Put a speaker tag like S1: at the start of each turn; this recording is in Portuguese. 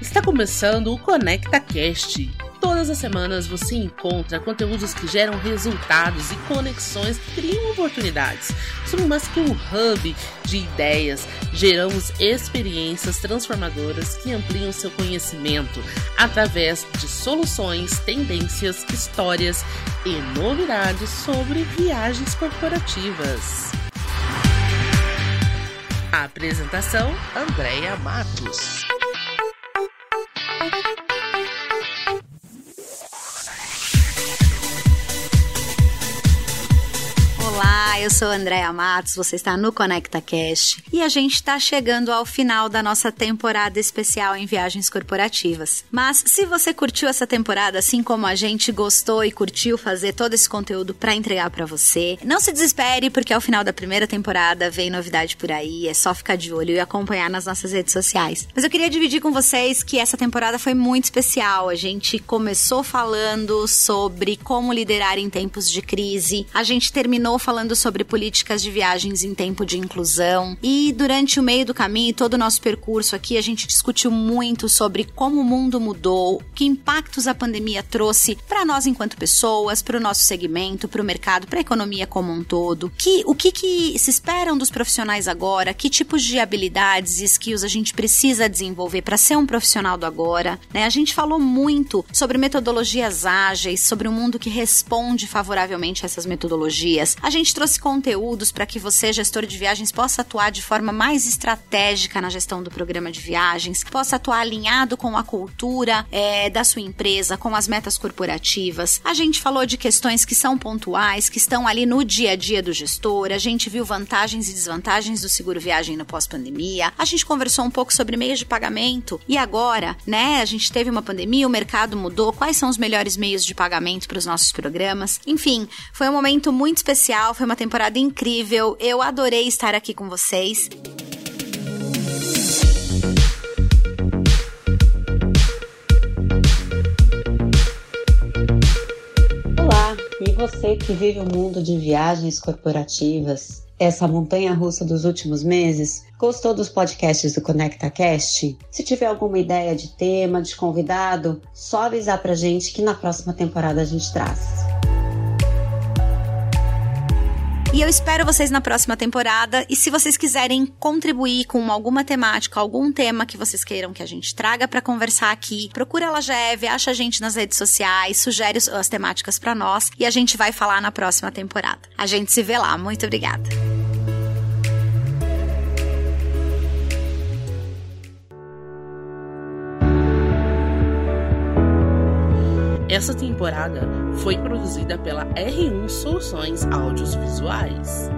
S1: Está começando o Conecta Cast. Todas as semanas você encontra conteúdos que geram resultados e conexões que criam oportunidades. Somos mais que um hub de ideias, geramos experiências transformadoras que ampliam seu conhecimento através de soluções, tendências, histórias e novidades sobre viagens corporativas. Apresentação: Andréia Matos.
S2: Eu sou Andréa Matos, você está no Conecta Cast e a gente está chegando ao final da nossa temporada especial em viagens corporativas. Mas se você curtiu essa temporada assim como a gente gostou e curtiu fazer todo esse conteúdo para entregar para você, não se desespere porque ao final da primeira temporada vem novidade por aí, é só ficar de olho e acompanhar nas nossas redes sociais. Mas eu queria dividir com vocês que essa temporada foi muito especial. A gente começou falando sobre como liderar em tempos de crise, a gente terminou falando falando sobre políticas de viagens em tempo de inclusão. E durante o meio do caminho, todo o nosso percurso aqui, a gente discutiu muito sobre como o mundo mudou, que impactos a pandemia trouxe para nós enquanto pessoas, para o nosso segmento, para o mercado, para a economia como um todo. Que, o que, que se esperam dos profissionais agora? Que tipos de habilidades e skills a gente precisa desenvolver para ser um profissional do agora? Né? A gente falou muito sobre metodologias ágeis, sobre um mundo que responde favoravelmente a essas metodologias. A gente trouxe conteúdos para que você, gestor de viagens, possa atuar de forma mais estratégica na gestão do programa de viagens, possa atuar alinhado com a cultura é, da sua empresa, com as metas corporativas. A gente falou de questões que são pontuais, que estão ali no dia a dia do gestor. A gente viu vantagens e desvantagens do seguro viagem no pós-pandemia. A gente conversou um pouco sobre meios de pagamento e agora, né? A gente teve uma pandemia, o mercado mudou. Quais são os melhores meios de pagamento para os nossos programas? Enfim, foi um momento muito especial foi uma temporada incrível. Eu adorei estar aqui com vocês.
S3: Olá, e você que vive o mundo de viagens corporativas? essa montanha russa dos últimos meses? Gostou dos podcasts do ConectaCast? Se tiver alguma ideia de tema, de convidado, só avisar pra gente que na próxima temporada a gente traz.
S2: E eu espero vocês na próxima temporada. E se vocês quiserem contribuir com alguma temática, algum tema que vocês queiram que a gente traga para conversar aqui, procura a Lageve, acha a gente nas redes sociais, sugere as temáticas para nós e a gente vai falar na próxima temporada. A gente se vê lá. Muito obrigada.
S1: Essa temporada foi produzida pela R1 Soluções Audiovisuais.